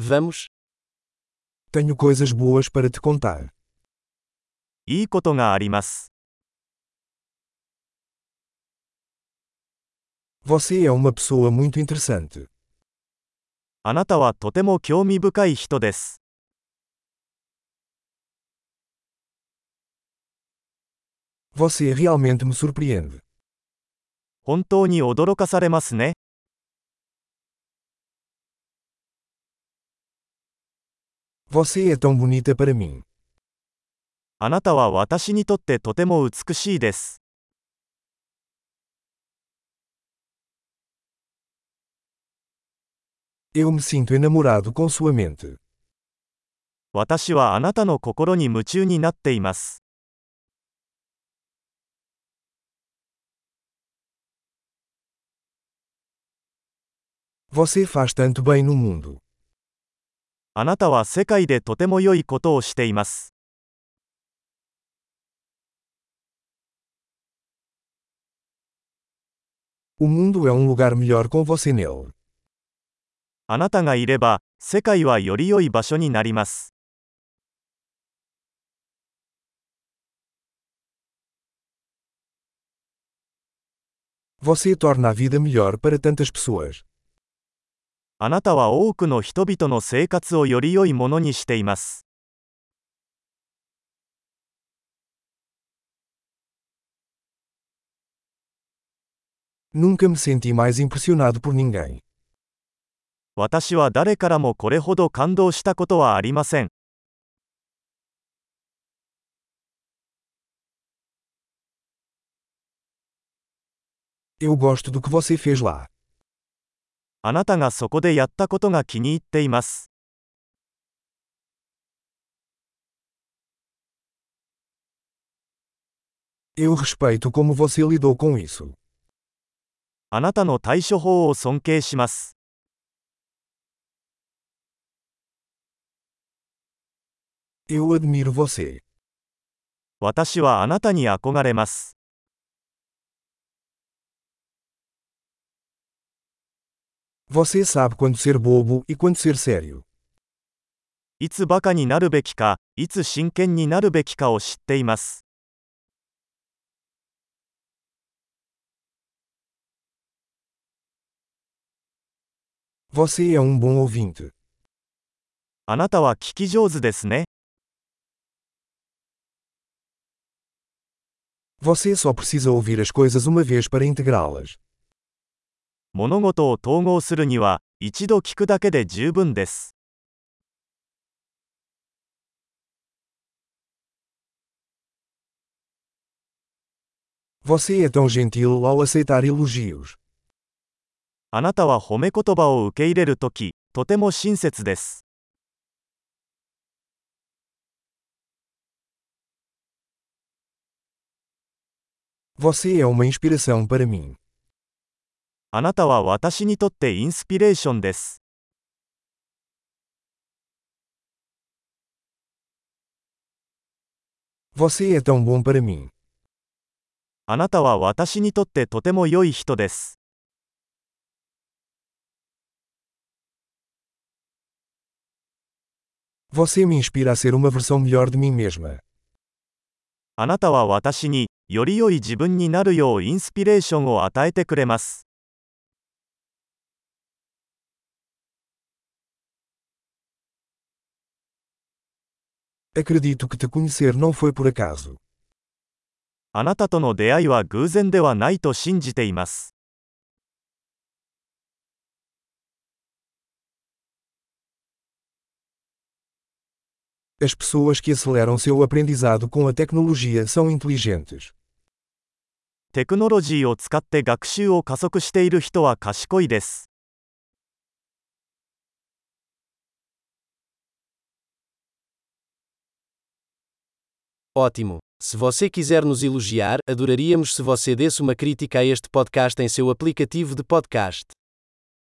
Vamos. Tenho coisas boas para te contar. いいことがあります。 Você é uma pessoa muito interessante. あなたはとても興味深い人です。 Você realmente me surpreende. 本当に驚かされますね。 Você é tão bonita para mim. あなたは私にとってとても美しいです。 Eu me sinto enamorado com sua mente. 私はあなたの心に夢中になっています。 Você faz tanto bem no mundo. あなたは世界でとても良いことをしています。O mundo é um lugar melhor com você nele. あなたがいれば、世界はより良い場所になります。Você torna a vida melhor para tantas pessoas. あなたは多くの人々の生活をより良いものにしています。Nunca me senti mais impressionado por ninguém. 私は誰からもこれほど感動したことはありません。Eu gosto do que você fez lá. あなたがそこでやったことが気に入っています。Eu respeito como você lidou com isso. あなたの対処法を尊敬します。Eu admiro você. 私はあなたに憧れます。Você sabe quando ser bobo e quando ser sério. いつバカになるべきか、いつ真剣になるべきかを知っています。 Você é um bom ouvinte. あなたは聞き上手ですね。 Você só precisa ouvir as coisas uma vez para integrá-las. 物事を統合するには、一度聞くだけで十分です。あなたは褒め言葉を受け入れるとき、とても親切です。Você é uma inspiração para mim. あなたは私にとってインスピレーションです。Você é tão bom para mim. あなたは私にとってとても良い人です。Você me inspira a ser uma versão melhor de mim mesma. あなたは私に、より良い自分になるようインスピレーションを与えてくれます。Acredito que te conhecer não foi por acaso. あなたとの出会いは偶然ではないと信じています。 As pessoas que aceleram seu aprendizado com a tecnologia são inteligentes. テクノロジーを使って学習を加速している人は賢いです。 Ótimo! Se você quiser nos elogiar, adoraríamos se você desse uma crítica a este podcast em seu aplicativo de podcast.